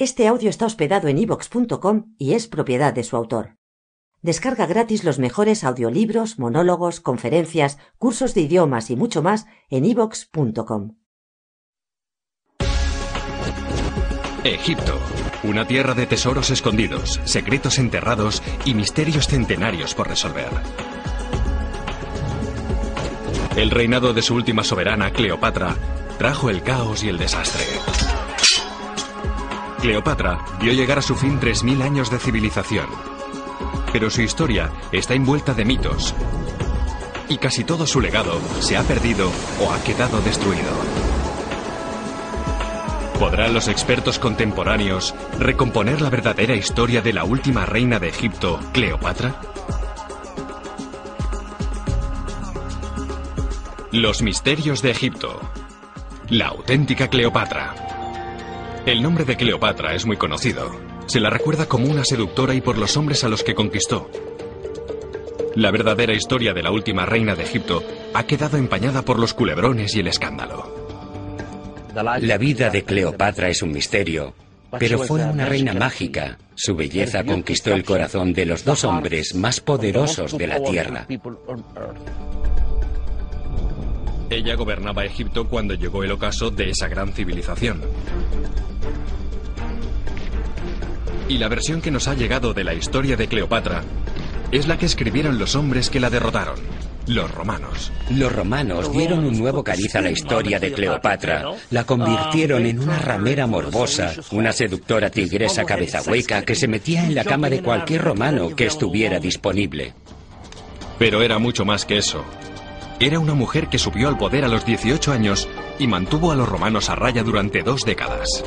Este audio está hospedado en ivox.com y es propiedad de su autor. Descarga gratis los mejores audiolibros, monólogos, conferencias, cursos de idiomas y mucho más en ivox.com. Egipto, una tierra de tesoros escondidos, secretos enterrados y misterios centenarios por resolver. El reinado de su última soberana, Cleopatra, trajo el caos y el desastre. Cleopatra vio llegar a su fin 3.000 años de civilización. Pero su historia está envuelta de mitos. Y casi todo su legado se ha perdido o ha quedado destruido. ¿Podrán los expertos contemporáneos recomponer la verdadera historia de la última reina de Egipto, Cleopatra? Los misterios de Egipto. La auténtica Cleopatra. El nombre de Cleopatra es muy conocido. Se la recuerda como una seductora y por los hombres a los que conquistó. La verdadera historia de la última reina de Egipto ha quedado empañada por los culebrones y el escándalo. La vida de Cleopatra es un misterio, pero fue una reina mágica. Su belleza conquistó el corazón de los dos hombres más poderosos de la tierra. Ella gobernaba Egipto cuando llegó el ocaso de esa gran civilización. Y la versión que nos ha llegado de la historia de Cleopatra es la que escribieron los hombres que la derrotaron, los romanos. Los romanos dieron un nuevo cariz a la historia de Cleopatra. La convirtieron en una ramera morbosa, una seductora tigresa cabeza hueca que se metía en la cama de cualquier romano que estuviera disponible. Pero era mucho más que eso. Era una mujer que subió al poder a los 18 años y mantuvo a los romanos a raya durante dos décadas.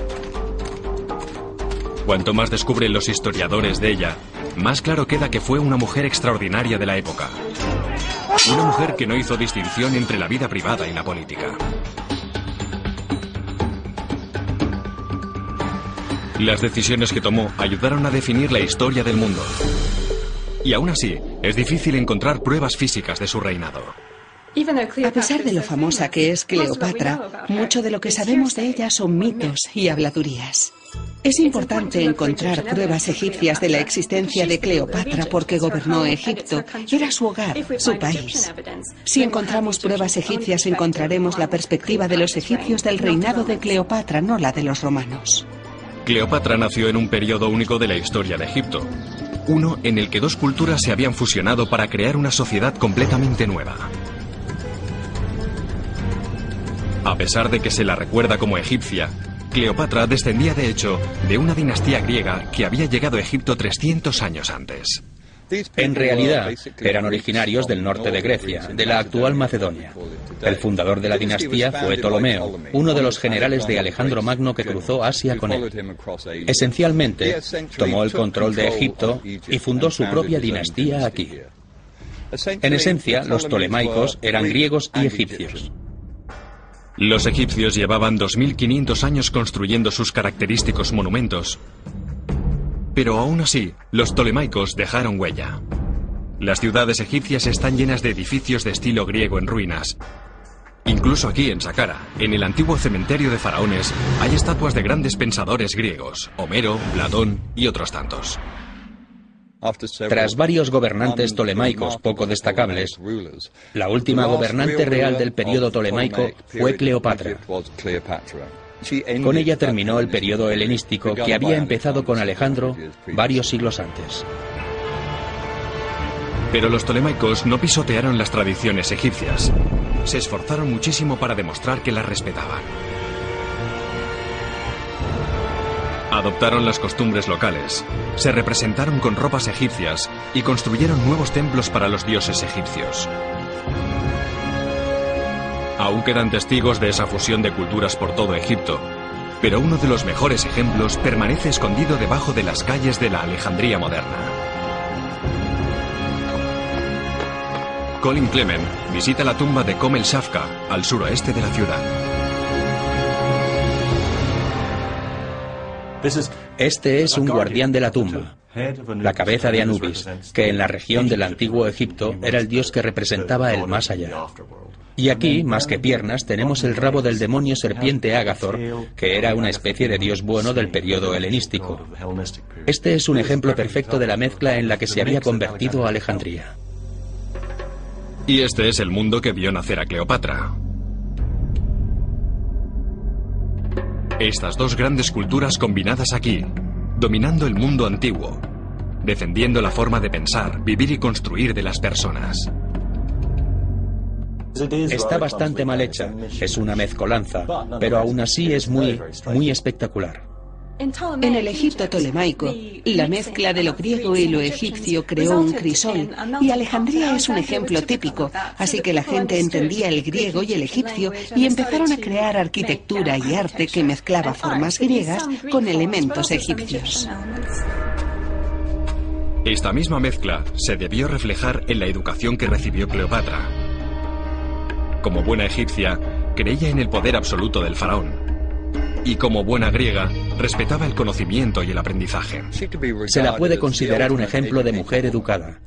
Cuanto más descubren los historiadores de ella, más claro queda que fue una mujer extraordinaria de la época. Una mujer que no hizo distinción entre la vida privada y la política. Las decisiones que tomó ayudaron a definir la historia del mundo. Y aún así, es difícil encontrar pruebas físicas de su reinado. A pesar de lo famosa que es Cleopatra, mucho de lo que sabemos de ella son mitos y habladurías. Es importante encontrar pruebas egipcias de la existencia de Cleopatra porque gobernó Egipto. Era su hogar, su país. Si encontramos pruebas egipcias encontraremos la perspectiva de los egipcios del reinado de Cleopatra, no la de los romanos. Cleopatra nació en un periodo único de la historia de Egipto. Uno en el que dos culturas se habían fusionado para crear una sociedad completamente nueva. A pesar de que se la recuerda como egipcia, Cleopatra descendía de hecho de una dinastía griega que había llegado a Egipto 300 años antes. En realidad, eran originarios del norte de Grecia, de la actual Macedonia. El fundador de la dinastía fue Ptolomeo, uno de los generales de Alejandro Magno que cruzó Asia con él. Esencialmente, tomó el control de Egipto y fundó su propia dinastía aquí. En esencia, los tolemaicos eran griegos y egipcios. Los egipcios llevaban 2.500 años construyendo sus característicos monumentos. Pero aún así, los tolemaicos dejaron huella. Las ciudades egipcias están llenas de edificios de estilo griego en ruinas. Incluso aquí en Saqqara, en el antiguo cementerio de faraones, hay estatuas de grandes pensadores griegos, Homero, Platón y otros tantos. Tras varios gobernantes tolemaicos poco destacables, la última gobernante real del periodo tolemaico fue Cleopatra. Con ella terminó el periodo helenístico que había empezado con Alejandro varios siglos antes. Pero los tolemaicos no pisotearon las tradiciones egipcias. Se esforzaron muchísimo para demostrar que las respetaban. Adoptaron las costumbres locales, se representaron con ropas egipcias y construyeron nuevos templos para los dioses egipcios. Aún quedan testigos de esa fusión de culturas por todo Egipto, pero uno de los mejores ejemplos permanece escondido debajo de las calles de la Alejandría moderna. Colin Clement visita la tumba de Komel Shafka, al suroeste de la ciudad. Este es un guardián de la tumba, la cabeza de Anubis, que en la región del antiguo Egipto era el dios que representaba el más allá. Y aquí, más que piernas, tenemos el rabo del demonio serpiente Agathor, que era una especie de dios bueno del periodo helenístico. Este es un ejemplo perfecto de la mezcla en la que se había convertido Alejandría. Y este es el mundo que vio nacer a Cleopatra. Estas dos grandes culturas combinadas aquí, dominando el mundo antiguo, defendiendo la forma de pensar, vivir y construir de las personas. Está bastante mal hecha, es una mezcolanza, pero aún así es muy, muy espectacular. En el Egipto tolemaico, la mezcla de lo griego y lo egipcio creó un crisol, y Alejandría es un ejemplo típico, así que la gente entendía el griego y el egipcio y empezaron a crear arquitectura y arte que mezclaba formas griegas con elementos egipcios. Esta misma mezcla se debió reflejar en la educación que recibió Cleopatra. Como buena egipcia, creía en el poder absoluto del faraón. Y como buena griega, respetaba el conocimiento y el aprendizaje. Se la puede considerar un ejemplo de mujer educada.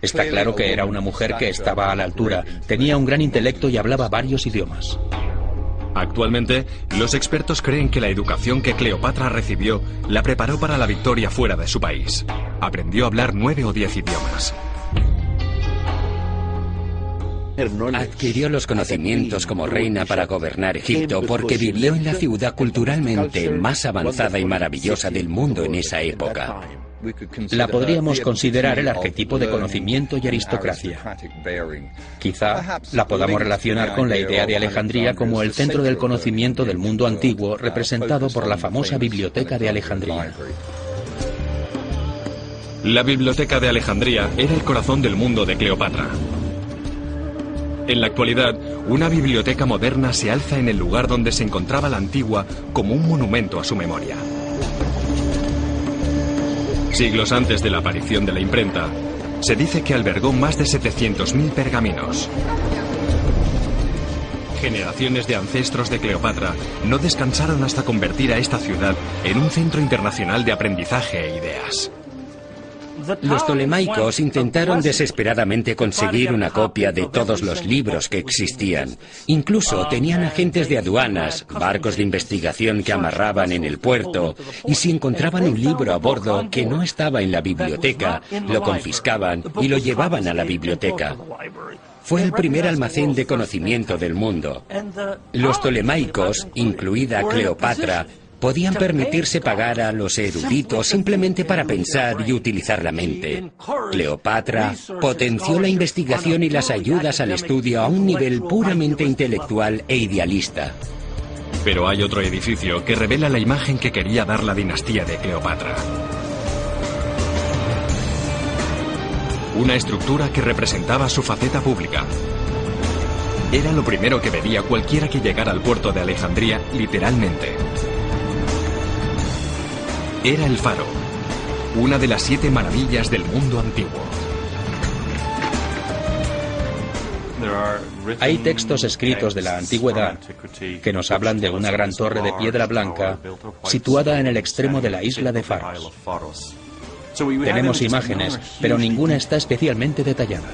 Está claro que era una mujer que estaba a la altura, tenía un gran intelecto y hablaba varios idiomas. Actualmente, los expertos creen que la educación que Cleopatra recibió la preparó para la victoria fuera de su país. Aprendió a hablar nueve o diez idiomas. Adquirió los conocimientos como reina para gobernar Egipto porque vivió en la ciudad culturalmente más avanzada y maravillosa del mundo en esa época. La podríamos considerar el arquetipo de conocimiento y aristocracia. Quizá la podamos relacionar con la idea de Alejandría como el centro del conocimiento del mundo antiguo representado por la famosa Biblioteca de Alejandría. La Biblioteca de Alejandría era el corazón del mundo de Cleopatra. En la actualidad, una biblioteca moderna se alza en el lugar donde se encontraba la antigua como un monumento a su memoria. Siglos antes de la aparición de la imprenta, se dice que albergó más de 700.000 pergaminos. Generaciones de ancestros de Cleopatra no descansaron hasta convertir a esta ciudad en un centro internacional de aprendizaje e ideas. Los tolemaicos intentaron desesperadamente conseguir una copia de todos los libros que existían. Incluso tenían agentes de aduanas, barcos de investigación que amarraban en el puerto, y si encontraban un libro a bordo que no estaba en la biblioteca, lo confiscaban y lo llevaban a la biblioteca. Fue el primer almacén de conocimiento del mundo. Los tolemaicos, incluida Cleopatra, podían permitirse pagar a los eruditos simplemente para pensar y utilizar la mente. Cleopatra potenció la investigación y las ayudas al estudio a un nivel puramente intelectual e idealista. Pero hay otro edificio que revela la imagen que quería dar la dinastía de Cleopatra. Una estructura que representaba su faceta pública. Era lo primero que veía cualquiera que llegara al puerto de Alejandría literalmente. Era el faro, una de las siete maravillas del mundo antiguo. Hay textos escritos de la antigüedad que nos hablan de una gran torre de piedra blanca situada en el extremo de la isla de Faros. Tenemos imágenes, pero ninguna está especialmente detallada.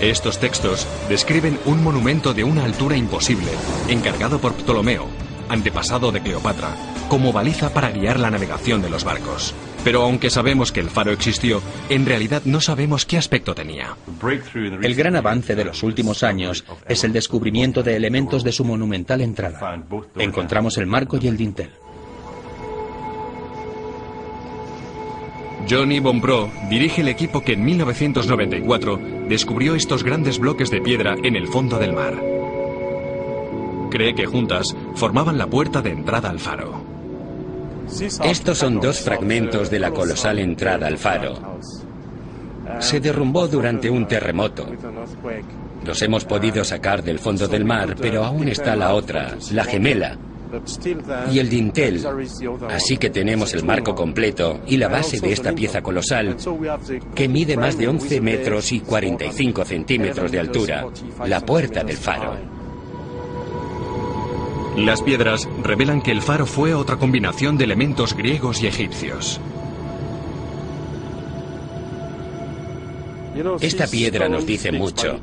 Estos textos describen un monumento de una altura imposible, encargado por Ptolomeo, antepasado de Cleopatra, como baliza para guiar la navegación de los barcos. Pero aunque sabemos que el faro existió, en realidad no sabemos qué aspecto tenía. El gran avance de los últimos años es el descubrimiento de elementos de su monumental entrada. Encontramos el marco y el dintel. Johnny Bombro dirige el equipo que en 1994 descubrió estos grandes bloques de piedra en el fondo del mar. Cree que juntas formaban la puerta de entrada al faro. Estos son dos fragmentos de la colosal entrada al faro. Se derrumbó durante un terremoto. Los hemos podido sacar del fondo del mar, pero aún está la otra, la gemela, y el dintel. Así que tenemos el marco completo y la base de esta pieza colosal, que mide más de 11 metros y 45 centímetros de altura, la puerta del faro. Las piedras revelan que el faro fue otra combinación de elementos griegos y egipcios. Esta piedra nos dice mucho.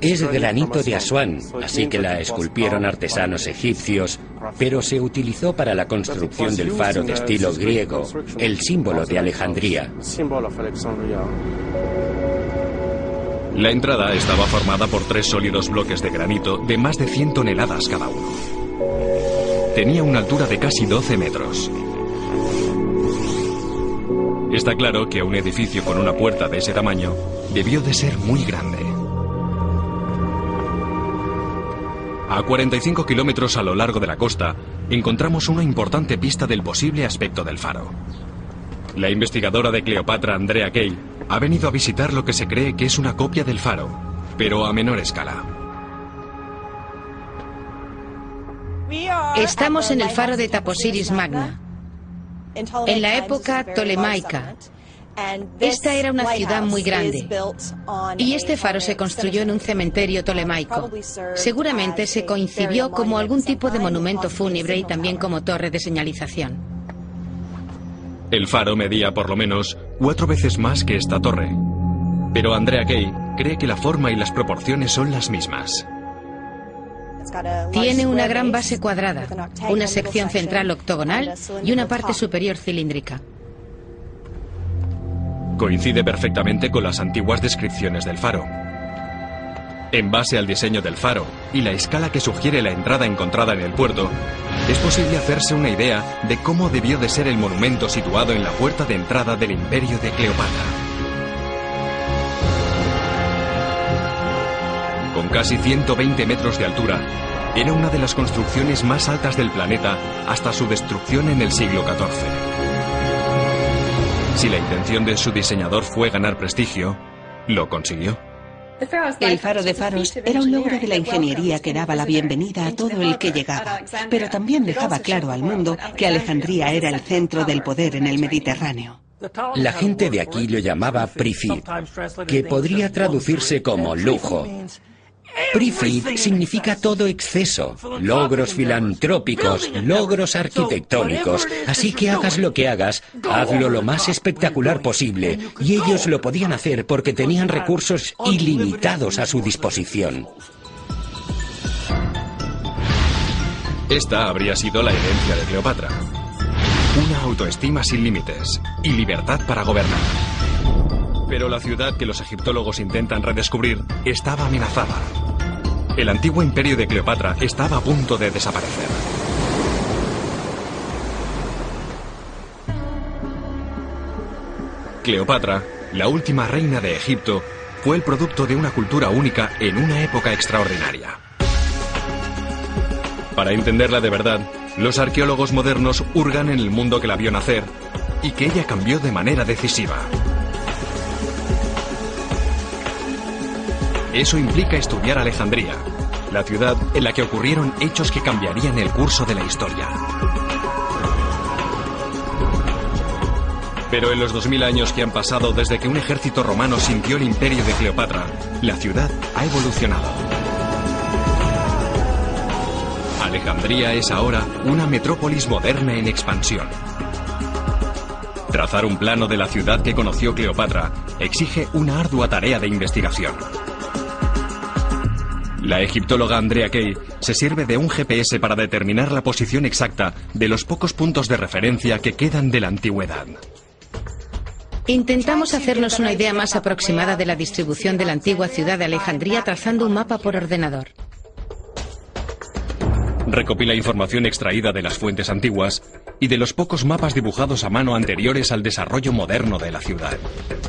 Es granito de Asuán, así que la esculpieron artesanos egipcios, pero se utilizó para la construcción del faro de estilo griego, el símbolo de Alejandría. La entrada estaba formada por tres sólidos bloques de granito de más de 100 toneladas cada uno. Tenía una altura de casi 12 metros. Está claro que un edificio con una puerta de ese tamaño debió de ser muy grande. A 45 kilómetros a lo largo de la costa, encontramos una importante pista del posible aspecto del faro. La investigadora de Cleopatra, Andrea Kay, ha venido a visitar lo que se cree que es una copia del faro, pero a menor escala. Estamos en el faro de Taposiris Magna, en la época tolemaica. Esta era una ciudad muy grande y este faro se construyó en un cementerio tolemaico. Seguramente se coincidió como algún tipo de monumento fúnebre y también como torre de señalización. El faro medía por lo menos cuatro veces más que esta torre. Pero Andrea Kay cree que la forma y las proporciones son las mismas. Tiene una gran base cuadrada, una sección central octogonal y una parte superior cilíndrica. Coincide perfectamente con las antiguas descripciones del faro. En base al diseño del faro y la escala que sugiere la entrada encontrada en el puerto, es posible hacerse una idea de cómo debió de ser el monumento situado en la puerta de entrada del imperio de Cleopatra. Con casi 120 metros de altura, era una de las construcciones más altas del planeta hasta su destrucción en el siglo XIV. Si la intención de su diseñador fue ganar prestigio, lo consiguió. El faro de faros era un logro de la ingeniería que daba la bienvenida a todo el que llegaba, pero también dejaba claro al mundo que Alejandría era el centro del poder en el Mediterráneo. La gente de aquí lo llamaba Prifid, que podría traducirse como lujo. Prifid significa todo exceso, logros filantrópicos, logros arquitectónicos. Así que hagas lo que hagas, hazlo lo más espectacular posible. Y ellos lo podían hacer porque tenían recursos ilimitados a su disposición. Esta habría sido la herencia de Cleopatra. Una autoestima sin límites y libertad para gobernar. Pero la ciudad que los egiptólogos intentan redescubrir estaba amenazada. El antiguo imperio de Cleopatra estaba a punto de desaparecer. Cleopatra, la última reina de Egipto, fue el producto de una cultura única en una época extraordinaria. Para entenderla de verdad, los arqueólogos modernos hurgan en el mundo que la vio nacer y que ella cambió de manera decisiva. Eso implica estudiar Alejandría, la ciudad en la que ocurrieron hechos que cambiarían el curso de la historia. Pero en los 2000 años que han pasado desde que un ejército romano sintió el imperio de Cleopatra, la ciudad ha evolucionado. Alejandría es ahora una metrópolis moderna en expansión. Trazar un plano de la ciudad que conoció Cleopatra exige una ardua tarea de investigación. La egiptóloga Andrea Kay se sirve de un GPS para determinar la posición exacta de los pocos puntos de referencia que quedan de la antigüedad. Intentamos hacernos una idea más aproximada de la distribución de la antigua ciudad de Alejandría trazando un mapa por ordenador. Recopila información extraída de las fuentes antiguas y de los pocos mapas dibujados a mano anteriores al desarrollo moderno de la ciudad.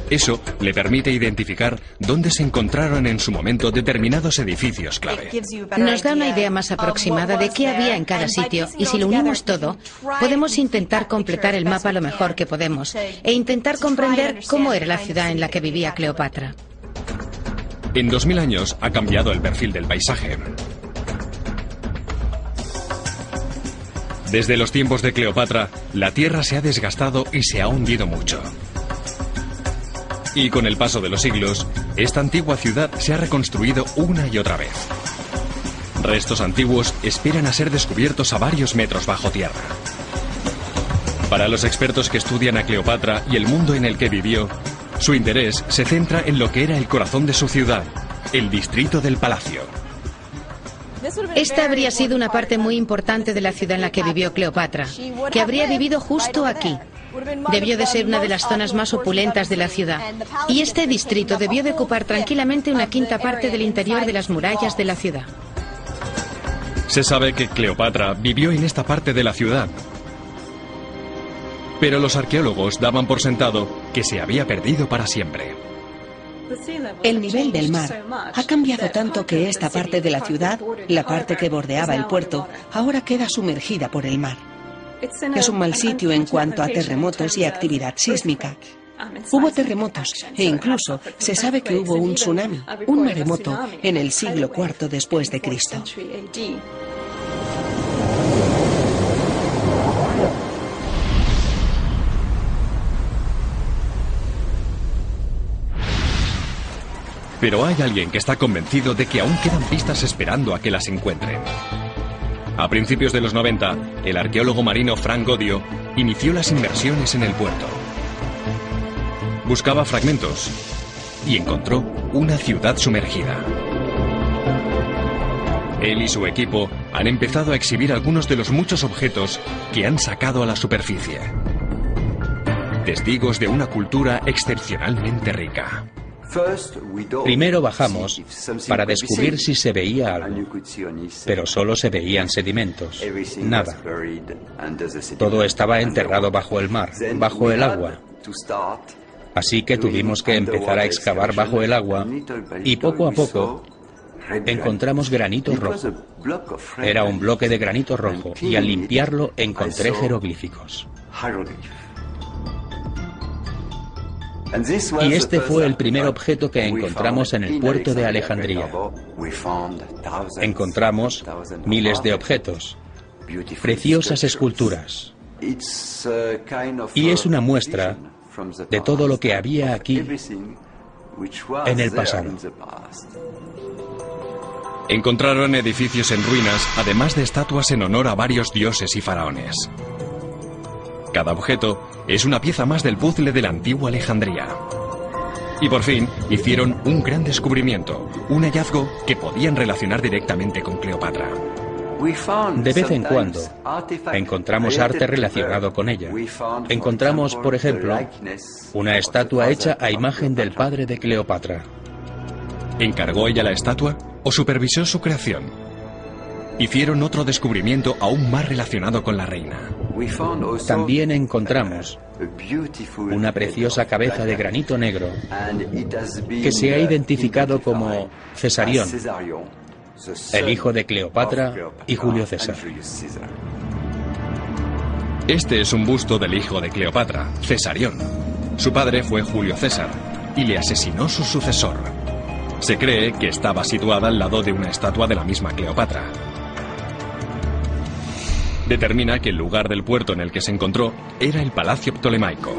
Eso le permite identificar dónde se encontraron en su momento determinados edificios clave. Nos da una idea más aproximada de qué había en cada sitio y si lo unimos todo, podemos intentar completar el mapa lo mejor que podemos e intentar comprender cómo era la ciudad en la que vivía Cleopatra. En 2000 años ha cambiado el perfil del paisaje. Desde los tiempos de Cleopatra, la tierra se ha desgastado y se ha hundido mucho. Y con el paso de los siglos, esta antigua ciudad se ha reconstruido una y otra vez. Restos antiguos esperan a ser descubiertos a varios metros bajo tierra. Para los expertos que estudian a Cleopatra y el mundo en el que vivió, su interés se centra en lo que era el corazón de su ciudad, el distrito del palacio. Esta habría sido una parte muy importante de la ciudad en la que vivió Cleopatra, que habría vivido justo aquí. Debió de ser una de las zonas más opulentas de la ciudad. Y este distrito debió de ocupar tranquilamente una quinta parte del interior de las murallas de la ciudad. Se sabe que Cleopatra vivió en esta parte de la ciudad. Pero los arqueólogos daban por sentado que se había perdido para siempre. El nivel del mar ha cambiado tanto que esta parte de la ciudad, la parte que bordeaba el puerto, ahora queda sumergida por el mar. Es un mal sitio en cuanto a terremotos y actividad sísmica. Hubo terremotos e incluso se sabe que hubo un tsunami, un maremoto, en el siglo IV después de Cristo. Pero hay alguien que está convencido de que aún quedan pistas esperando a que las encuentren. A principios de los 90, el arqueólogo marino Frank Godio inició las inversiones en el puerto. Buscaba fragmentos y encontró una ciudad sumergida. Él y su equipo han empezado a exhibir algunos de los muchos objetos que han sacado a la superficie. Testigos de una cultura excepcionalmente rica. Primero bajamos para descubrir si se veía algo, pero solo se veían sedimentos, nada. Todo estaba enterrado bajo el mar, bajo el agua. Así que tuvimos que empezar a excavar bajo el agua y poco a poco encontramos granito rojo. Era un bloque de granito rojo y al limpiarlo encontré jeroglíficos. Y este fue el primer objeto que encontramos en el puerto de Alejandría. Encontramos miles de objetos, preciosas esculturas. Y es una muestra de todo lo que había aquí en el pasado. Encontraron edificios en ruinas, además de estatuas en honor a varios dioses y faraones. Cada objeto es una pieza más del puzzle de la antigua Alejandría. Y por fin hicieron un gran descubrimiento, un hallazgo que podían relacionar directamente con Cleopatra. De vez en cuando encontramos arte relacionado con ella. Encontramos, por ejemplo, una estatua hecha a imagen del padre de Cleopatra. ¿Encargó ella la estatua o supervisó su creación? Hicieron otro descubrimiento aún más relacionado con la reina. También encontramos una preciosa cabeza de granito negro que se ha identificado como Cesarión, el hijo de Cleopatra y Julio César. Este es un busto del hijo de Cleopatra, Cesarión. Su padre fue Julio César y le asesinó su sucesor. Se cree que estaba situada al lado de una estatua de la misma Cleopatra determina que el lugar del puerto en el que se encontró era el Palacio Ptolemaico.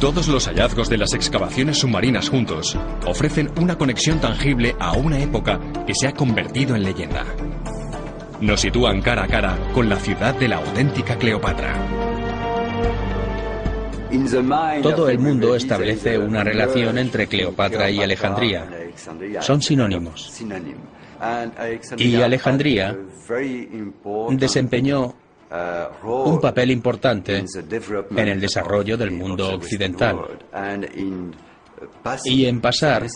Todos los hallazgos de las excavaciones submarinas juntos ofrecen una conexión tangible a una época que se ha convertido en leyenda. Nos sitúan cara a cara con la ciudad de la auténtica Cleopatra. Todo el mundo establece una relación entre Cleopatra y Alejandría. Son sinónimos. Y Alejandría desempeñó un papel importante en el desarrollo del mundo occidental y en pasar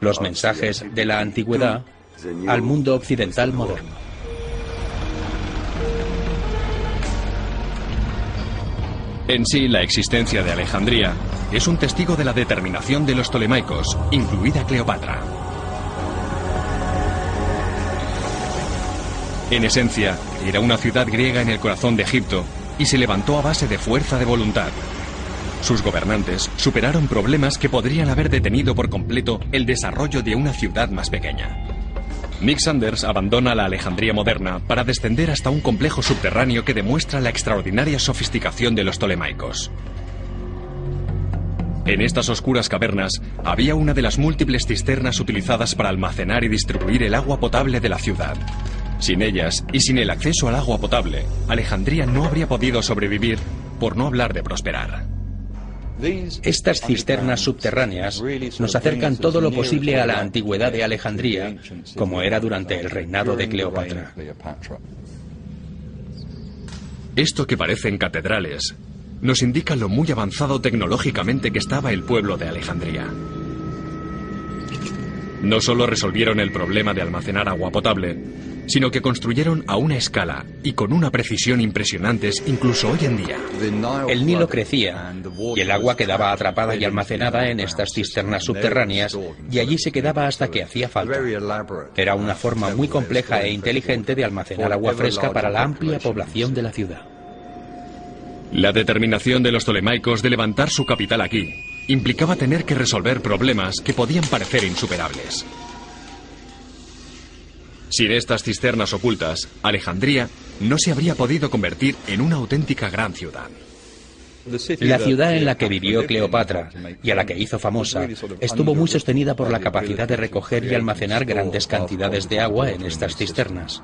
los mensajes de la antigüedad al mundo occidental moderno. En sí, la existencia de Alejandría es un testigo de la determinación de los tolemaicos, incluida Cleopatra. En esencia, era una ciudad griega en el corazón de Egipto y se levantó a base de fuerza de voluntad. Sus gobernantes superaron problemas que podrían haber detenido por completo el desarrollo de una ciudad más pequeña. Mick Sanders abandona la Alejandría moderna para descender hasta un complejo subterráneo que demuestra la extraordinaria sofisticación de los tolemaicos. En estas oscuras cavernas había una de las múltiples cisternas utilizadas para almacenar y distribuir el agua potable de la ciudad. Sin ellas y sin el acceso al agua potable, Alejandría no habría podido sobrevivir, por no hablar de prosperar. Estas cisternas subterráneas nos acercan todo lo posible a la antigüedad de Alejandría, como era durante el reinado de Cleopatra. Esto que parecen catedrales nos indica lo muy avanzado tecnológicamente que estaba el pueblo de Alejandría. No solo resolvieron el problema de almacenar agua potable, sino que construyeron a una escala y con una precisión impresionantes incluso hoy en día. El Nilo crecía y el agua quedaba atrapada y almacenada en estas cisternas subterráneas y allí se quedaba hasta que hacía falta. Era una forma muy compleja e inteligente de almacenar agua fresca para la amplia población de la ciudad. La determinación de los tolemaicos de levantar su capital aquí implicaba tener que resolver problemas que podían parecer insuperables. Sin estas cisternas ocultas, Alejandría no se habría podido convertir en una auténtica gran ciudad. La ciudad en la que vivió Cleopatra y a la que hizo famosa estuvo muy sostenida por la capacidad de recoger y almacenar grandes cantidades de agua en estas cisternas.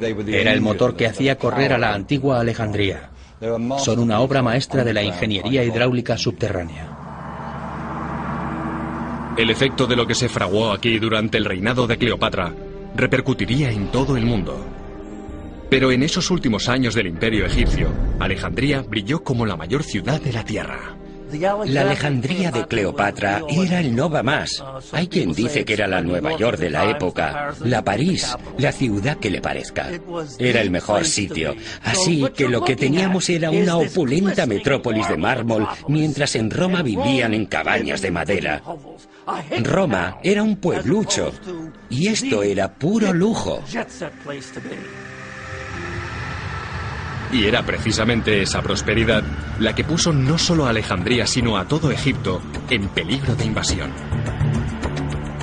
Era el motor que hacía correr a la antigua Alejandría. Son una obra maestra de la ingeniería hidráulica subterránea. El efecto de lo que se fraguó aquí durante el reinado de Cleopatra repercutiría en todo el mundo. Pero en esos últimos años del imperio egipcio, Alejandría brilló como la mayor ciudad de la Tierra. La Alejandría de Cleopatra era el Nova más. Hay quien dice que era la Nueva York de la época, la París, la ciudad que le parezca. Era el mejor sitio. Así que lo que teníamos era una opulenta metrópolis de mármol, mientras en Roma vivían en cabañas de madera. Roma era un pueblucho y esto era puro lujo. Y era precisamente esa prosperidad la que puso no solo a Alejandría, sino a todo Egipto en peligro de invasión.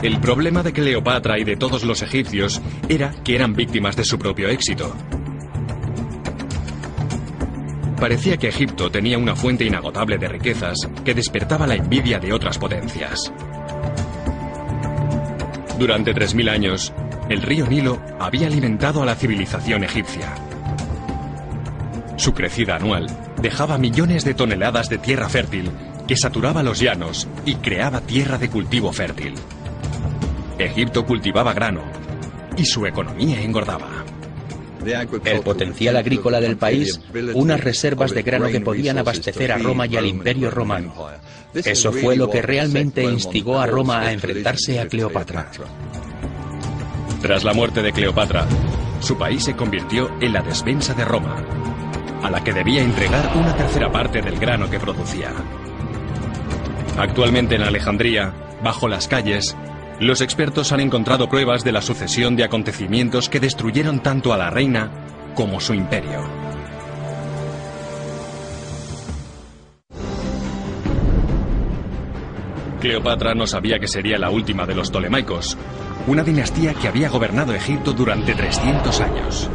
El problema de Cleopatra y de todos los egipcios era que eran víctimas de su propio éxito. Parecía que Egipto tenía una fuente inagotable de riquezas que despertaba la envidia de otras potencias. Durante 3.000 años, el río Nilo había alimentado a la civilización egipcia. Su crecida anual dejaba millones de toneladas de tierra fértil que saturaba los llanos y creaba tierra de cultivo fértil. Egipto cultivaba grano y su economía engordaba. El potencial agrícola del país, unas reservas de grano que podían abastecer a Roma y al Imperio Romano. Eso fue lo que realmente instigó a Roma a enfrentarse a Cleopatra. Tras la muerte de Cleopatra, su país se convirtió en la despensa de Roma, a la que debía entregar una tercera parte del grano que producía. Actualmente en Alejandría, bajo las calles, los expertos han encontrado pruebas de la sucesión de acontecimientos que destruyeron tanto a la reina como su imperio. Cleopatra no sabía que sería la última de los Ptolemaicos, una dinastía que había gobernado Egipto durante 300 años.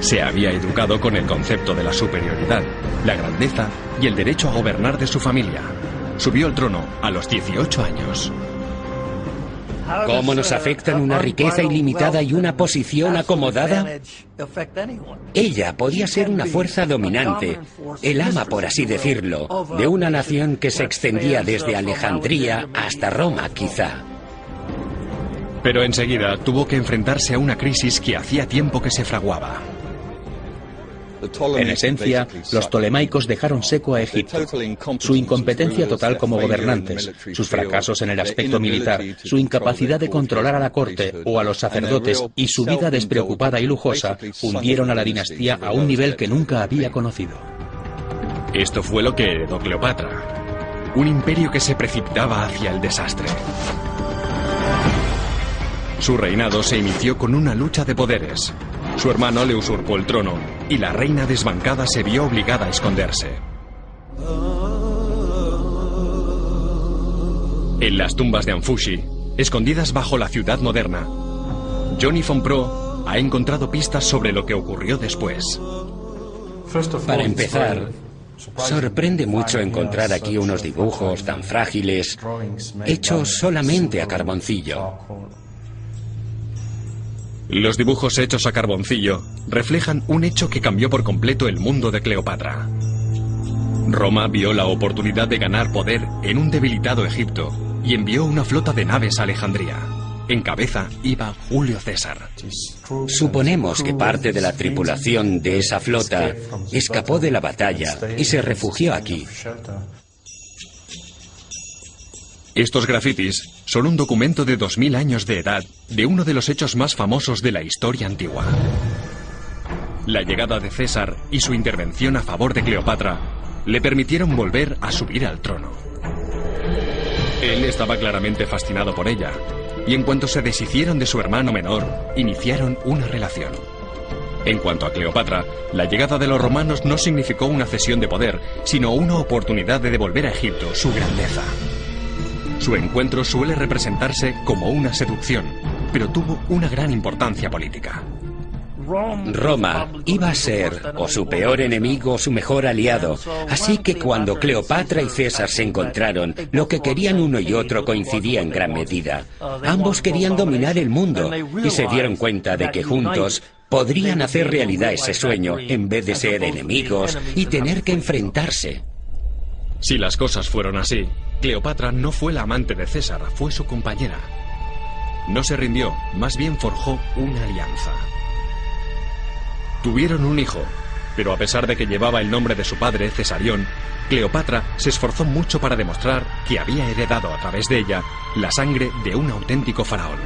Se había educado con el concepto de la superioridad, la grandeza y el derecho a gobernar de su familia. Subió al trono a los 18 años. ¿Cómo nos afectan una riqueza ilimitada y una posición acomodada? Ella podía ser una fuerza dominante, el ama, por así decirlo, de una nación que se extendía desde Alejandría hasta Roma, quizá. Pero enseguida tuvo que enfrentarse a una crisis que hacía tiempo que se fraguaba. En esencia, los tolemaicos dejaron seco a Egipto. Su incompetencia total como gobernantes, sus fracasos en el aspecto militar, su incapacidad de controlar a la corte o a los sacerdotes y su vida despreocupada y lujosa hundieron a la dinastía a un nivel que nunca había conocido. Esto fue lo que heredó Cleopatra. Un imperio que se precipitaba hacia el desastre. Su reinado se inició con una lucha de poderes. Su hermano le usurpó el trono y la reina desbancada se vio obligada a esconderse. En las tumbas de Anfushi, escondidas bajo la ciudad moderna, Johnny von Pro ha encontrado pistas sobre lo que ocurrió después. Para empezar, sorprende mucho encontrar aquí unos dibujos tan frágiles, hechos solamente a carboncillo. Los dibujos hechos a carboncillo reflejan un hecho que cambió por completo el mundo de Cleopatra. Roma vio la oportunidad de ganar poder en un debilitado Egipto y envió una flota de naves a Alejandría. En cabeza iba Julio César. Suponemos que parte de la tripulación de esa flota escapó de la batalla y se refugió aquí. Estos grafitis son un documento de 2000 años de edad de uno de los hechos más famosos de la historia antigua. La llegada de César y su intervención a favor de Cleopatra le permitieron volver a subir al trono. Él estaba claramente fascinado por ella, y en cuanto se deshicieron de su hermano menor, iniciaron una relación. En cuanto a Cleopatra, la llegada de los romanos no significó una cesión de poder, sino una oportunidad de devolver a Egipto su grandeza. Su encuentro suele representarse como una seducción, pero tuvo una gran importancia política. Roma iba a ser o su peor enemigo o su mejor aliado, así que cuando Cleopatra y César se encontraron, lo que querían uno y otro coincidía en gran medida. Ambos querían dominar el mundo y se dieron cuenta de que juntos podrían hacer realidad ese sueño en vez de ser enemigos y tener que enfrentarse. Si las cosas fueron así, Cleopatra no fue la amante de César, fue su compañera. No se rindió, más bien forjó una alianza. Tuvieron un hijo, pero a pesar de que llevaba el nombre de su padre, Cesarión, Cleopatra se esforzó mucho para demostrar que había heredado a través de ella la sangre de un auténtico faraón.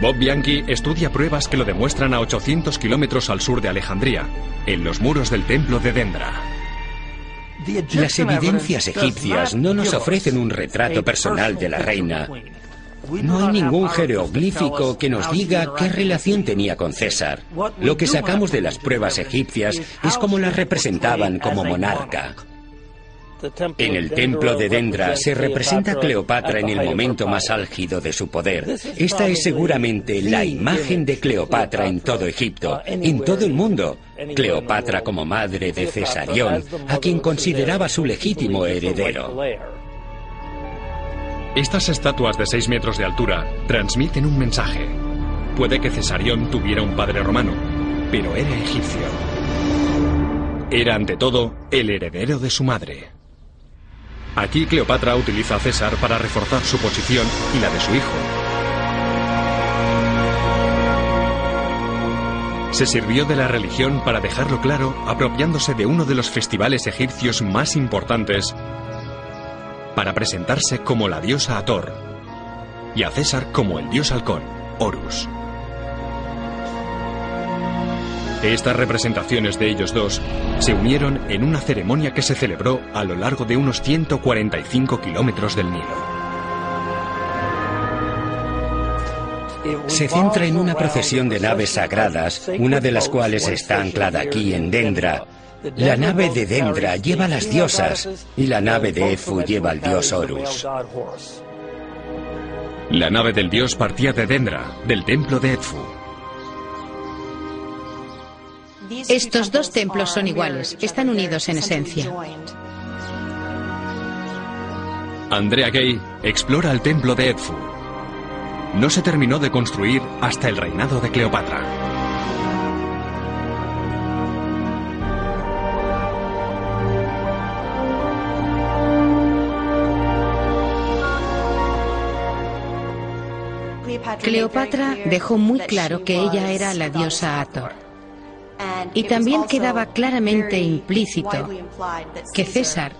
Bob Bianchi estudia pruebas que lo demuestran a 800 kilómetros al sur de Alejandría, en los muros del templo de Dendra. Las evidencias egipcias no nos ofrecen un retrato personal de la reina, no hay ningún jeroglífico que nos diga qué relación tenía con César. Lo que sacamos de las pruebas egipcias es cómo la representaban como monarca. En el templo de Dendra se representa Cleopatra en el momento más álgido de su poder. Esta es seguramente la imagen de Cleopatra en todo Egipto, en todo el mundo. Cleopatra como madre de Cesarión, a quien consideraba su legítimo heredero. Estas estatuas de 6 metros de altura transmiten un mensaje. Puede que Cesarión tuviera un padre romano, pero era egipcio. Era ante todo el heredero de su madre. Aquí Cleopatra utiliza a César para reforzar su posición y la de su hijo. Se sirvió de la religión para dejarlo claro apropiándose de uno de los festivales egipcios más importantes para presentarse como la diosa Ator y a César como el dios halcón, Horus. Estas representaciones de ellos dos se unieron en una ceremonia que se celebró a lo largo de unos 145 kilómetros del Nilo. Se centra en una procesión de naves sagradas, una de las cuales está anclada aquí en Dendra, la nave de Dendra lleva a las diosas y la nave de Edfu lleva al dios Horus. La nave del dios partía de Dendra, del templo de Edfu. Estos dos templos son iguales, están unidos en esencia. Andrea Gay explora el templo de Edfu. No se terminó de construir hasta el reinado de Cleopatra. Cleopatra dejó muy claro que ella era la diosa Ator. Y también quedaba claramente implícito que César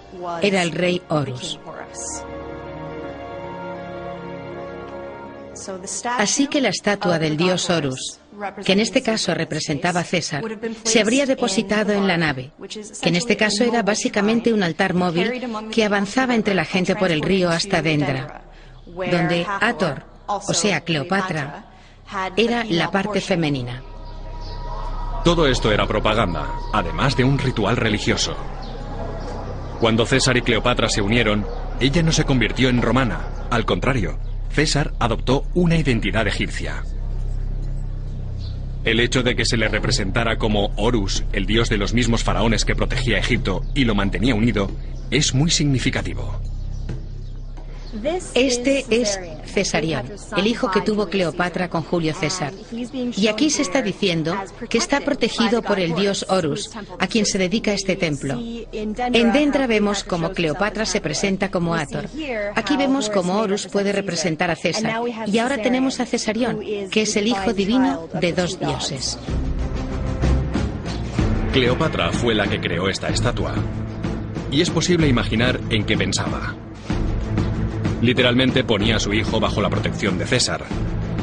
era el rey Horus. Así que la estatua del dios Horus, que en este caso representaba a César, se habría depositado en la nave, que en este caso era básicamente un altar móvil que avanzaba entre la gente por el río hasta Dendra, donde Ator o sea, Cleopatra, era la parte femenina. Todo esto era propaganda, además de un ritual religioso. Cuando César y Cleopatra se unieron, ella no se convirtió en romana, al contrario, César adoptó una identidad egipcia. El hecho de que se le representara como Horus, el dios de los mismos faraones que protegía Egipto y lo mantenía unido, es muy significativo. Este es Cesarión, el hijo que tuvo Cleopatra con Julio César. Y aquí se está diciendo que está protegido por el dios Horus, a quien se dedica este templo. En Dendra vemos cómo Cleopatra se presenta como Ator. Aquí vemos cómo Horus puede representar a César. Y ahora tenemos a Cesarión, que es el hijo divino de dos dioses. Cleopatra fue la que creó esta estatua. Y es posible imaginar en qué pensaba. Literalmente ponía a su hijo bajo la protección de César.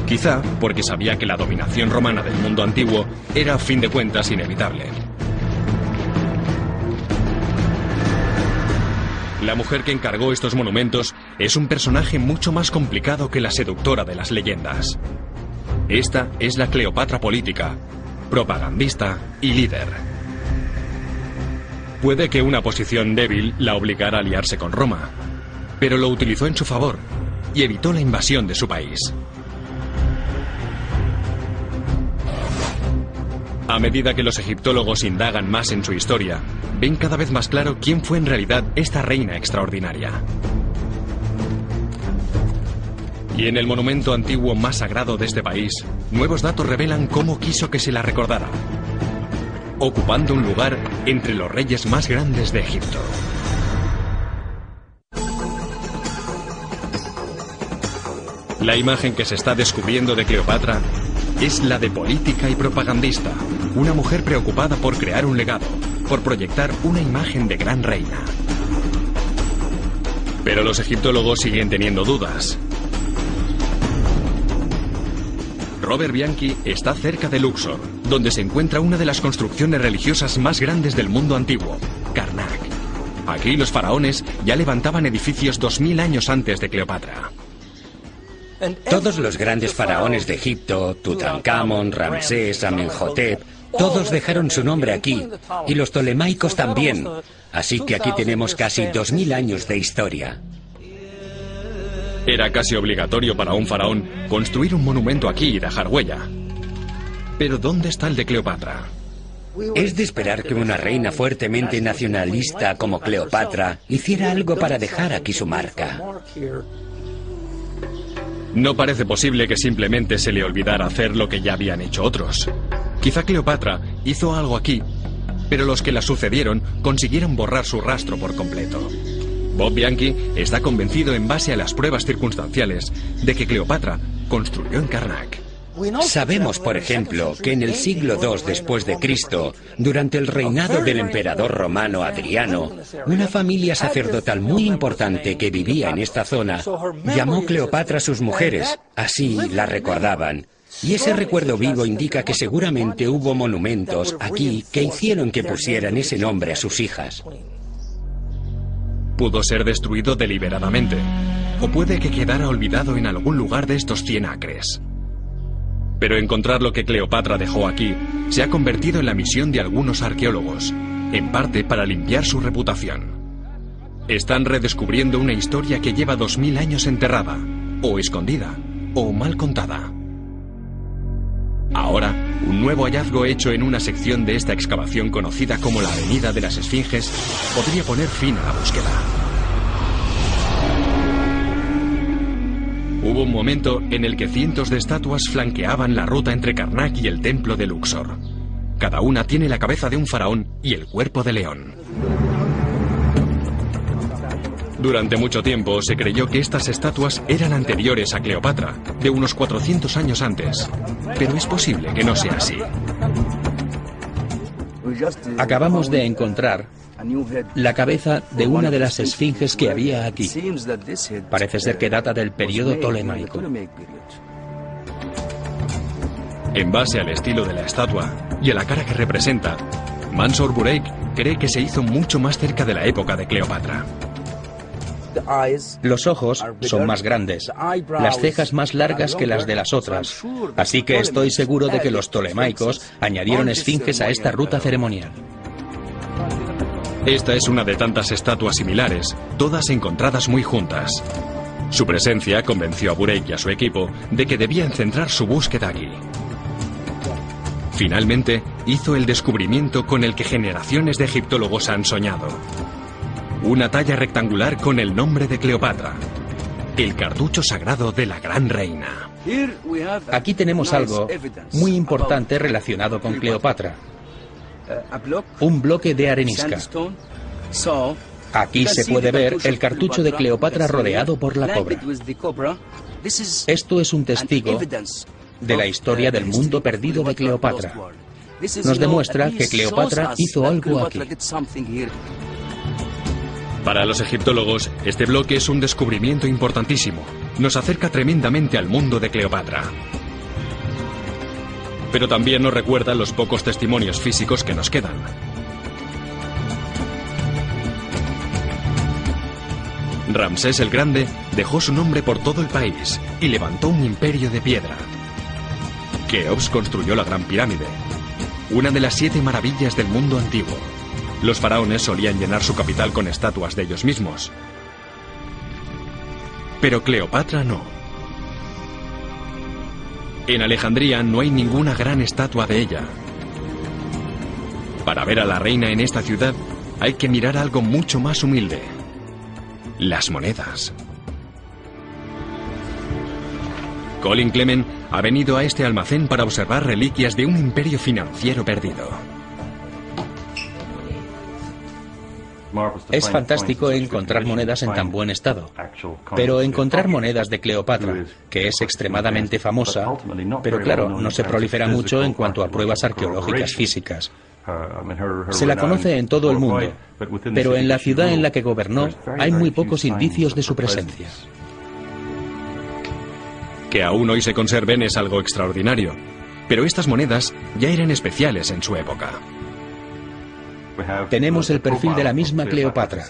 Quizá porque sabía que la dominación romana del mundo antiguo era a fin de cuentas inevitable. La mujer que encargó estos monumentos es un personaje mucho más complicado que la seductora de las leyendas. Esta es la Cleopatra política, propagandista y líder. Puede que una posición débil la obligara a aliarse con Roma, pero lo utilizó en su favor y evitó la invasión de su país. A medida que los egiptólogos indagan más en su historia, ven cada vez más claro quién fue en realidad esta reina extraordinaria. Y en el monumento antiguo más sagrado de este país, nuevos datos revelan cómo quiso que se la recordara, ocupando un lugar entre los reyes más grandes de Egipto. La imagen que se está descubriendo de Cleopatra es la de política y propagandista, una mujer preocupada por crear un legado, por proyectar una imagen de gran reina. Pero los egiptólogos siguen teniendo dudas. Robert Bianchi está cerca de Luxor, donde se encuentra una de las construcciones religiosas más grandes del mundo antiguo, Karnak. Aquí los faraones ya levantaban edificios 2000 años antes de Cleopatra. Todos los grandes faraones de Egipto, Tutankamón, Ramsés, Amenhotep, todos dejaron su nombre aquí, y los tolemaicos también. Así que aquí tenemos casi 2000 años de historia. Era casi obligatorio para un faraón construir un monumento aquí y dejar huella. Pero ¿dónde está el de Cleopatra? Es de esperar que una reina fuertemente nacionalista como Cleopatra hiciera algo para dejar aquí su marca. No parece posible que simplemente se le olvidara hacer lo que ya habían hecho otros. Quizá Cleopatra hizo algo aquí, pero los que la sucedieron consiguieron borrar su rastro por completo. Bob Bianchi está convencido en base a las pruebas circunstanciales de que Cleopatra construyó en Karnak. Sabemos, por ejemplo, que en el siglo II después de Cristo, durante el reinado del emperador romano Adriano, una familia sacerdotal muy importante que vivía en esta zona llamó Cleopatra a sus mujeres, así la recordaban. Y ese recuerdo vivo indica que seguramente hubo monumentos aquí que hicieron que pusieran ese nombre a sus hijas. Pudo ser destruido deliberadamente, o puede que quedara olvidado en algún lugar de estos 100 acres. Pero encontrar lo que Cleopatra dejó aquí se ha convertido en la misión de algunos arqueólogos, en parte para limpiar su reputación. Están redescubriendo una historia que lleva 2000 años enterrada, o escondida, o mal contada. Ahora, un nuevo hallazgo hecho en una sección de esta excavación conocida como la Avenida de las Esfinges podría poner fin a la búsqueda. Hubo un momento en el que cientos de estatuas flanqueaban la ruta entre Karnak y el templo de Luxor. Cada una tiene la cabeza de un faraón y el cuerpo de león. Durante mucho tiempo se creyó que estas estatuas eran anteriores a Cleopatra, de unos 400 años antes. Pero es posible que no sea así. Acabamos de encontrar la cabeza de una de las esfinges que había aquí. Parece ser que data del periodo tolemaico. En base al estilo de la estatua y a la cara que representa, Mansur Bureik cree que se hizo mucho más cerca de la época de Cleopatra. Los ojos son más grandes, las cejas más largas que las de las otras, así que estoy seguro de que los tolemaicos añadieron esfinges a esta ruta ceremonial. Esta es una de tantas estatuas similares, todas encontradas muy juntas. Su presencia convenció a Burek y a su equipo de que debían centrar su búsqueda aquí. Finalmente, hizo el descubrimiento con el que generaciones de egiptólogos han soñado. Una talla rectangular con el nombre de Cleopatra. el cartucho sagrado de la gran reina. Aquí tenemos algo muy importante relacionado con Cleopatra. Un bloque de arenisca. Aquí se puede ver el cartucho de Cleopatra rodeado por la cobra. Esto es un testigo de la historia del mundo perdido de Cleopatra. Nos demuestra que Cleopatra hizo algo aquí. Para los egiptólogos, este bloque es un descubrimiento importantísimo. Nos acerca tremendamente al mundo de Cleopatra. Pero también nos recuerda los pocos testimonios físicos que nos quedan. Ramsés el Grande dejó su nombre por todo el país y levantó un imperio de piedra. Keops construyó la Gran Pirámide, una de las siete maravillas del mundo antiguo. Los faraones solían llenar su capital con estatuas de ellos mismos. Pero Cleopatra no. En Alejandría no hay ninguna gran estatua de ella. Para ver a la reina en esta ciudad hay que mirar algo mucho más humilde. Las monedas. Colin Clement ha venido a este almacén para observar reliquias de un imperio financiero perdido. Es fantástico encontrar monedas en tan buen estado, pero encontrar monedas de Cleopatra, que es extremadamente famosa, pero claro, no se prolifera mucho en cuanto a pruebas arqueológicas físicas. Se la conoce en todo el mundo, pero en la ciudad en la que gobernó hay muy pocos indicios de su presencia. Que aún hoy se conserven es algo extraordinario, pero estas monedas ya eran especiales en su época. Tenemos el perfil de la misma Cleopatra.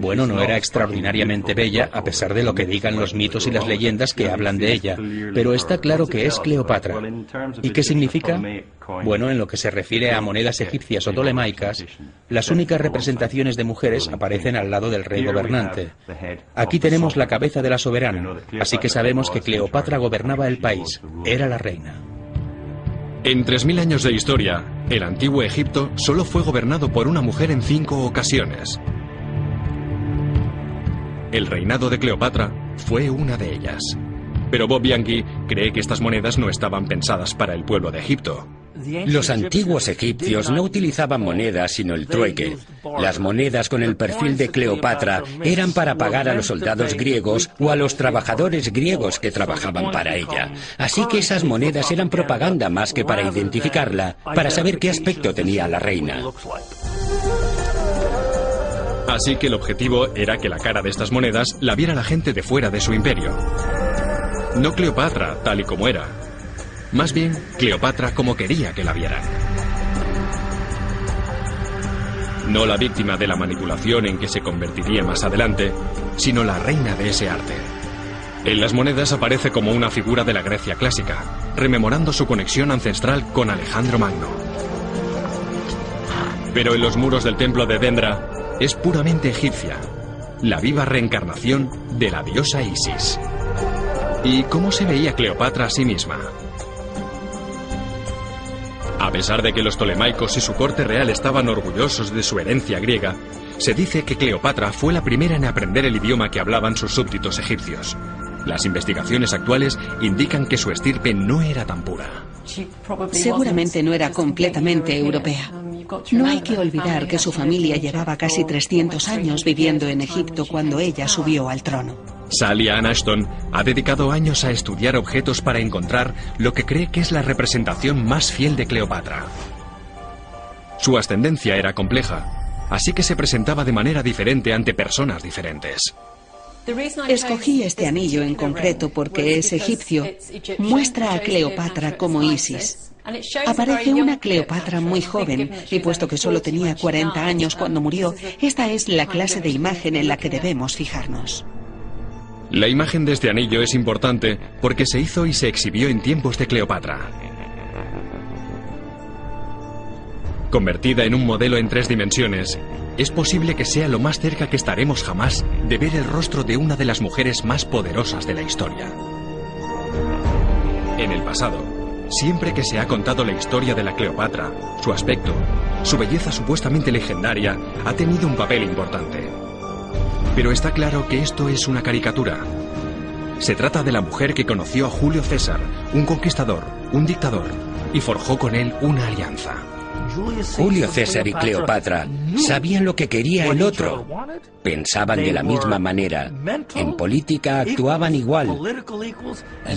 Bueno, no era extraordinariamente bella, a pesar de lo que digan los mitos y las leyendas que hablan de ella, pero está claro que es Cleopatra. ¿Y qué significa? Bueno, en lo que se refiere a monedas egipcias o tolemaicas, las únicas representaciones de mujeres aparecen al lado del rey gobernante. Aquí tenemos la cabeza de la soberana, así que sabemos que Cleopatra gobernaba el país, era la reina. En 3.000 años de historia, el antiguo Egipto solo fue gobernado por una mujer en cinco ocasiones. El reinado de Cleopatra fue una de ellas. Pero Bob Bianchi cree que estas monedas no estaban pensadas para el pueblo de Egipto. Los antiguos egipcios no utilizaban monedas sino el trueque. Las monedas con el perfil de Cleopatra eran para pagar a los soldados griegos o a los trabajadores griegos que trabajaban para ella. Así que esas monedas eran propaganda más que para identificarla, para saber qué aspecto tenía la reina. Así que el objetivo era que la cara de estas monedas la viera la gente de fuera de su imperio. No Cleopatra, tal y como era, más bien, Cleopatra como quería que la vieran. No la víctima de la manipulación en que se convertiría más adelante, sino la reina de ese arte. En las monedas aparece como una figura de la Grecia clásica, rememorando su conexión ancestral con Alejandro Magno. Pero en los muros del templo de Dendra es puramente egipcia, la viva reencarnación de la diosa Isis. ¿Y cómo se veía Cleopatra a sí misma? A pesar de que los tolemaicos y su corte real estaban orgullosos de su herencia griega, se dice que Cleopatra fue la primera en aprender el idioma que hablaban sus súbditos egipcios. Las investigaciones actuales indican que su estirpe no era tan pura. Seguramente no era completamente europea. No hay que olvidar que su familia llevaba casi 300 años viviendo en Egipto cuando ella subió al trono. Sally Ann Ashton ha dedicado años a estudiar objetos para encontrar lo que cree que es la representación más fiel de Cleopatra. Su ascendencia era compleja, así que se presentaba de manera diferente ante personas diferentes. Escogí este anillo en concreto porque es egipcio. Muestra a Cleopatra como Isis. Aparece una Cleopatra muy joven y puesto que solo tenía 40 años cuando murió, esta es la clase de imagen en la que debemos fijarnos. La imagen de este anillo es importante porque se hizo y se exhibió en tiempos de Cleopatra. Convertida en un modelo en tres dimensiones, es posible que sea lo más cerca que estaremos jamás de ver el rostro de una de las mujeres más poderosas de la historia. En el pasado, siempre que se ha contado la historia de la Cleopatra, su aspecto, su belleza supuestamente legendaria, ha tenido un papel importante. Pero está claro que esto es una caricatura. Se trata de la mujer que conoció a Julio César, un conquistador, un dictador, y forjó con él una alianza. Julio César y Cleopatra sabían lo que quería el otro. Pensaban de la misma manera. En política actuaban igual.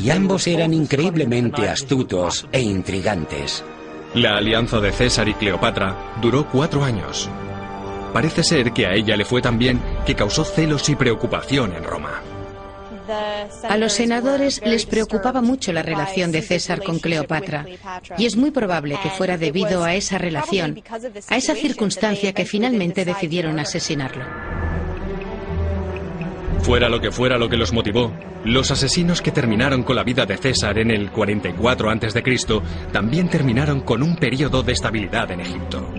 Y ambos eran increíblemente astutos e intrigantes. La alianza de César y Cleopatra duró cuatro años. Parece ser que a ella le fue tan bien que causó celos y preocupación en Roma. A los senadores les preocupaba mucho la relación de César con Cleopatra y es muy probable que fuera debido a esa relación, a esa circunstancia que finalmente decidieron asesinarlo. Fuera lo que fuera lo que los motivó, los asesinos que terminaron con la vida de César en el 44 a.C. también terminaron con un periodo de estabilidad en Egipto.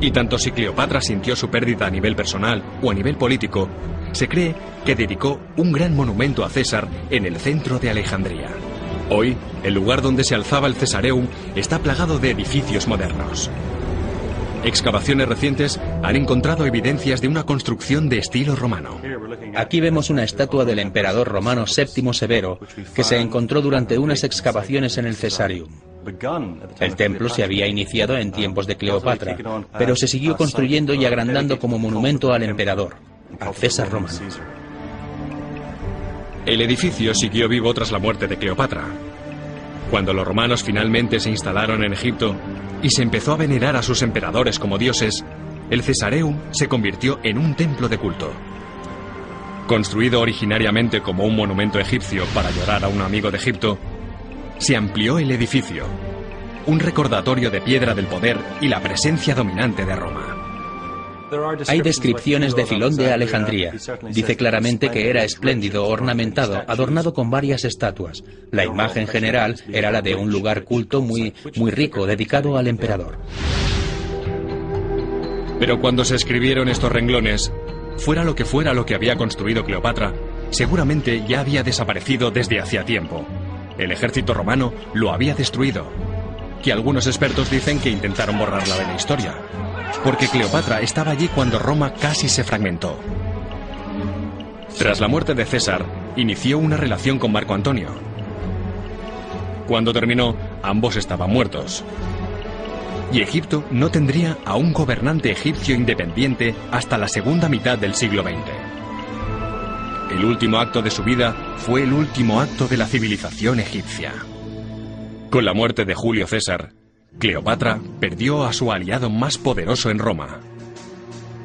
Y tanto si Cleopatra sintió su pérdida a nivel personal o a nivel político, se cree que dedicó un gran monumento a César en el centro de Alejandría. Hoy, el lugar donde se alzaba el Cesareum está plagado de edificios modernos. Excavaciones recientes han encontrado evidencias de una construcción de estilo romano. Aquí vemos una estatua del emperador romano Séptimo Severo que se encontró durante unas excavaciones en el Cesarium. El templo se había iniciado en tiempos de Cleopatra, pero se siguió construyendo y agrandando como monumento al emperador a César Romano. El edificio siguió vivo tras la muerte de Cleopatra. Cuando los romanos finalmente se instalaron en Egipto y se empezó a venerar a sus emperadores como dioses, el Cesareum se convirtió en un templo de culto. Construido originariamente como un monumento egipcio para llorar a un amigo de Egipto, se amplió el edificio, un recordatorio de piedra del poder y la presencia dominante de Roma. Hay descripciones de Filón de Alejandría. Dice claramente que era espléndido, ornamentado, adornado con varias estatuas. La imagen general era la de un lugar culto muy, muy rico, dedicado al emperador. Pero cuando se escribieron estos renglones, fuera lo que fuera lo que había construido Cleopatra, seguramente ya había desaparecido desde hacía tiempo. El ejército romano lo había destruido, que algunos expertos dicen que intentaron borrarla de la historia, porque Cleopatra estaba allí cuando Roma casi se fragmentó. Tras la muerte de César, inició una relación con Marco Antonio. Cuando terminó, ambos estaban muertos. Y Egipto no tendría a un gobernante egipcio independiente hasta la segunda mitad del siglo XX. El último acto de su vida fue el último acto de la civilización egipcia. Con la muerte de Julio César, Cleopatra perdió a su aliado más poderoso en Roma.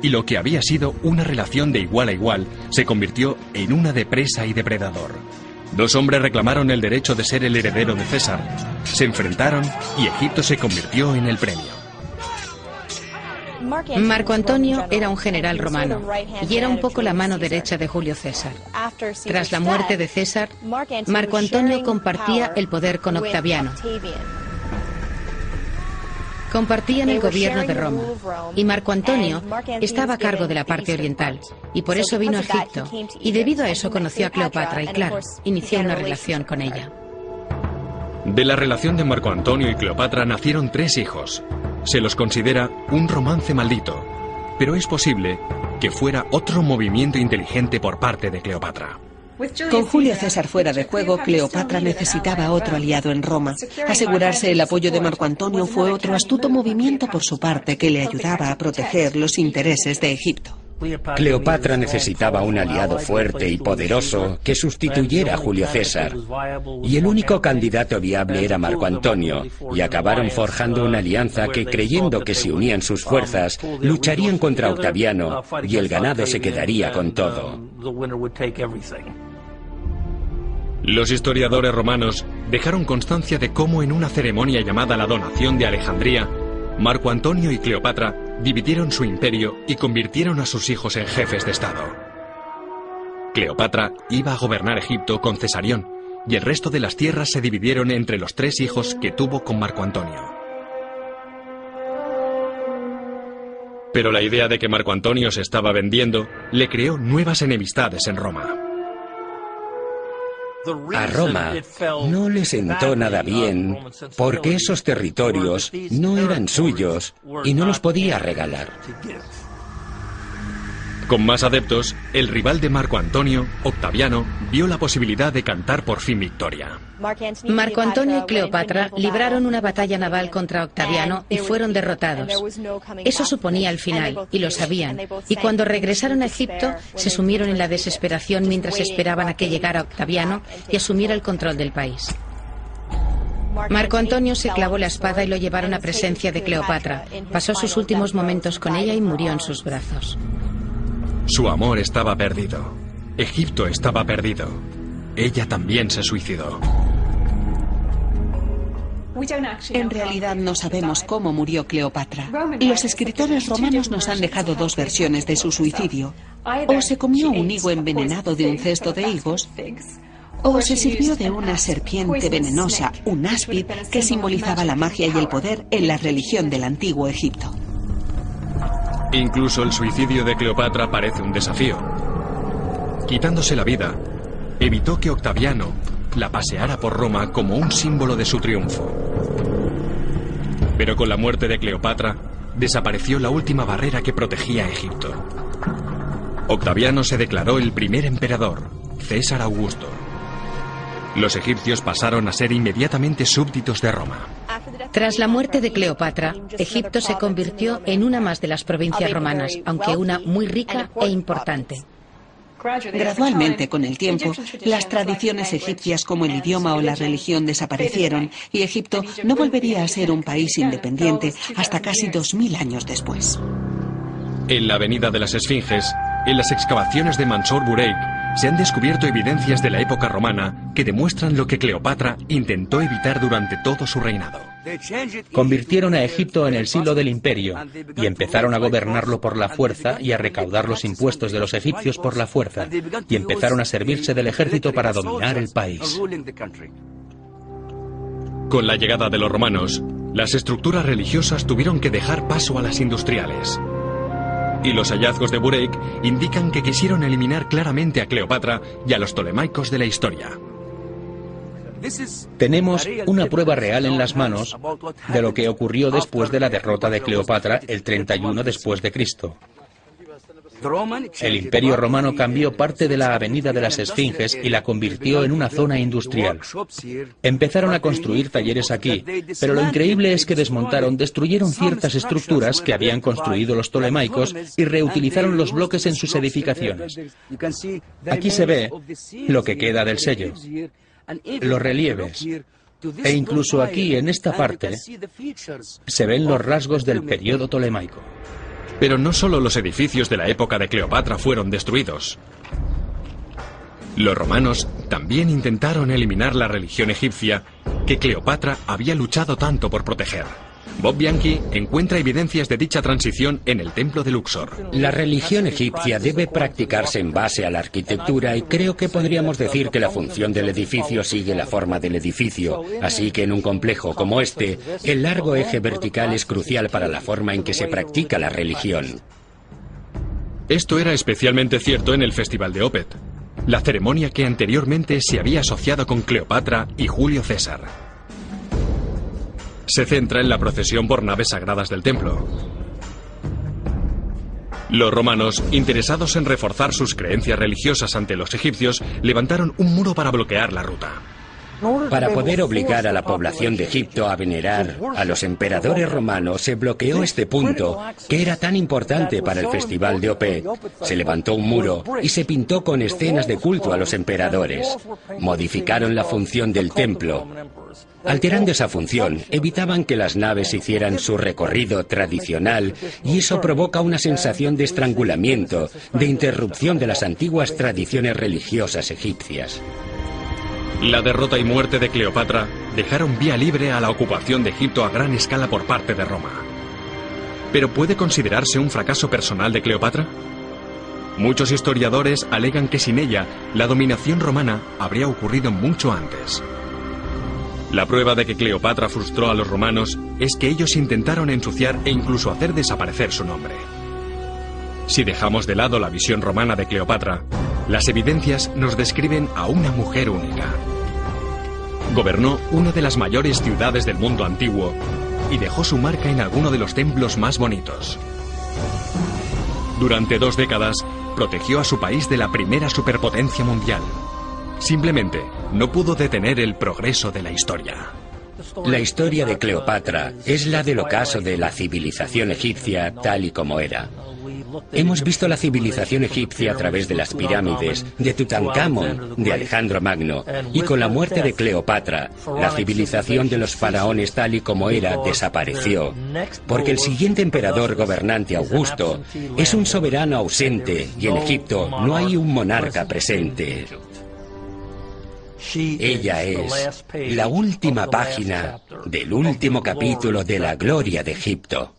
Y lo que había sido una relación de igual a igual se convirtió en una de presa y depredador. Dos hombres reclamaron el derecho de ser el heredero de César. Se enfrentaron y Egipto se convirtió en el premio. Marco Antonio era un general romano y era un poco la mano derecha de Julio César. Tras la muerte de César, Marco Antonio compartía el poder con Octaviano. Compartían el gobierno de Roma y Marco Antonio estaba a cargo de la parte oriental y por eso vino a Egipto y debido a eso conoció a Cleopatra y claro, inició una relación con ella. De la relación de Marco Antonio y Cleopatra nacieron tres hijos. Se los considera un romance maldito, pero es posible que fuera otro movimiento inteligente por parte de Cleopatra. Con Julio César fuera de juego, Cleopatra necesitaba otro aliado en Roma. Asegurarse el apoyo de Marco Antonio fue otro astuto movimiento por su parte que le ayudaba a proteger los intereses de Egipto. Cleopatra necesitaba un aliado fuerte y poderoso que sustituyera a Julio César. Y el único candidato viable era Marco Antonio, y acabaron forjando una alianza que, creyendo que si unían sus fuerzas, lucharían contra Octaviano y el ganado se quedaría con todo. Los historiadores romanos dejaron constancia de cómo en una ceremonia llamada la donación de Alejandría, Marco Antonio y Cleopatra dividieron su imperio y convirtieron a sus hijos en jefes de Estado. Cleopatra iba a gobernar Egipto con Cesarión, y el resto de las tierras se dividieron entre los tres hijos que tuvo con Marco Antonio. Pero la idea de que Marco Antonio se estaba vendiendo le creó nuevas enemistades en Roma. A Roma no le sentó nada bien porque esos territorios no eran suyos y no los podía regalar. Con más adeptos, el rival de Marco Antonio, Octaviano, vio la posibilidad de cantar por fin victoria. Marco Antonio y Cleopatra libraron una batalla naval contra Octaviano y fueron derrotados. Eso suponía el final, y lo sabían. Y cuando regresaron a Egipto, se sumieron en la desesperación mientras esperaban a que llegara Octaviano y asumiera el control del país. Marco Antonio se clavó la espada y lo llevaron a presencia de Cleopatra. Pasó sus últimos momentos con ella y murió en sus brazos. Su amor estaba perdido. Egipto estaba perdido. Ella también se suicidó. En realidad no sabemos cómo murió Cleopatra. Los escritores romanos nos han dejado dos versiones de su suicidio. O se comió un higo envenenado de un cesto de higos, o se sirvió de una serpiente venenosa, un áspid, que simbolizaba la magia y el poder en la religión del antiguo Egipto. Incluso el suicidio de Cleopatra parece un desafío. Quitándose la vida, evitó que Octaviano la paseara por Roma como un símbolo de su triunfo. Pero con la muerte de Cleopatra, desapareció la última barrera que protegía a Egipto. Octaviano se declaró el primer emperador, César Augusto. Los egipcios pasaron a ser inmediatamente súbditos de Roma. Tras la muerte de Cleopatra, Egipto se convirtió en una más de las provincias romanas, aunque una muy rica e importante. Gradualmente, con el tiempo, las tradiciones egipcias como el idioma o la religión desaparecieron y Egipto no volvería a ser un país independiente hasta casi 2.000 años después. En la Avenida de las Esfinges, en las excavaciones de Mansor Bureik, se han descubierto evidencias de la época romana que demuestran lo que Cleopatra intentó evitar durante todo su reinado. Convirtieron a Egipto en el silo del imperio y empezaron a gobernarlo por la fuerza y a recaudar los impuestos de los egipcios por la fuerza y empezaron a servirse del ejército para dominar el país. Con la llegada de los romanos, las estructuras religiosas tuvieron que dejar paso a las industriales. Y los hallazgos de Bureik indican que quisieron eliminar claramente a Cleopatra y a los tolemaicos de la historia. Tenemos una prueba real en las manos de lo que ocurrió después de la derrota de Cleopatra el 31 después de Cristo. El imperio romano cambió parte de la avenida de las Esfinges y la convirtió en una zona industrial. Empezaron a construir talleres aquí, pero lo increíble es que desmontaron, destruyeron ciertas estructuras que habían construido los tolemaicos y reutilizaron los bloques en sus edificaciones. Aquí se ve lo que queda del sello, los relieves. E incluso aquí, en esta parte, se ven los rasgos del periodo tolemaico. Pero no solo los edificios de la época de Cleopatra fueron destruidos. Los romanos también intentaron eliminar la religión egipcia que Cleopatra había luchado tanto por proteger. Bob Bianchi encuentra evidencias de dicha transición en el templo de Luxor. La religión egipcia debe practicarse en base a la arquitectura y creo que podríamos decir que la función del edificio sigue la forma del edificio, así que en un complejo como este, el largo eje vertical es crucial para la forma en que se practica la religión. Esto era especialmente cierto en el Festival de Opet, la ceremonia que anteriormente se había asociado con Cleopatra y Julio César se centra en la procesión por naves sagradas del templo. Los romanos, interesados en reforzar sus creencias religiosas ante los egipcios, levantaron un muro para bloquear la ruta. Para poder obligar a la población de Egipto a venerar a los emperadores romanos, se bloqueó este punto, que era tan importante para el festival de Opet. Se levantó un muro y se pintó con escenas de culto a los emperadores. Modificaron la función del templo. Alterando esa función, evitaban que las naves hicieran su recorrido tradicional y eso provoca una sensación de estrangulamiento, de interrupción de las antiguas tradiciones religiosas egipcias. La derrota y muerte de Cleopatra dejaron vía libre a la ocupación de Egipto a gran escala por parte de Roma. ¿Pero puede considerarse un fracaso personal de Cleopatra? Muchos historiadores alegan que sin ella, la dominación romana habría ocurrido mucho antes. La prueba de que Cleopatra frustró a los romanos es que ellos intentaron ensuciar e incluso hacer desaparecer su nombre. Si dejamos de lado la visión romana de Cleopatra, las evidencias nos describen a una mujer única. Gobernó una de las mayores ciudades del mundo antiguo y dejó su marca en alguno de los templos más bonitos. Durante dos décadas, protegió a su país de la primera superpotencia mundial. Simplemente no pudo detener el progreso de la historia. La historia de Cleopatra es la del ocaso de la civilización egipcia tal y como era. Hemos visto la civilización egipcia a través de las pirámides, de Tutankamón, de Alejandro Magno, y con la muerte de Cleopatra, la civilización de los faraones tal y como era desapareció, porque el siguiente emperador gobernante Augusto es un soberano ausente y en Egipto no hay un monarca presente. Ella es la última página del último capítulo de la gloria de Egipto.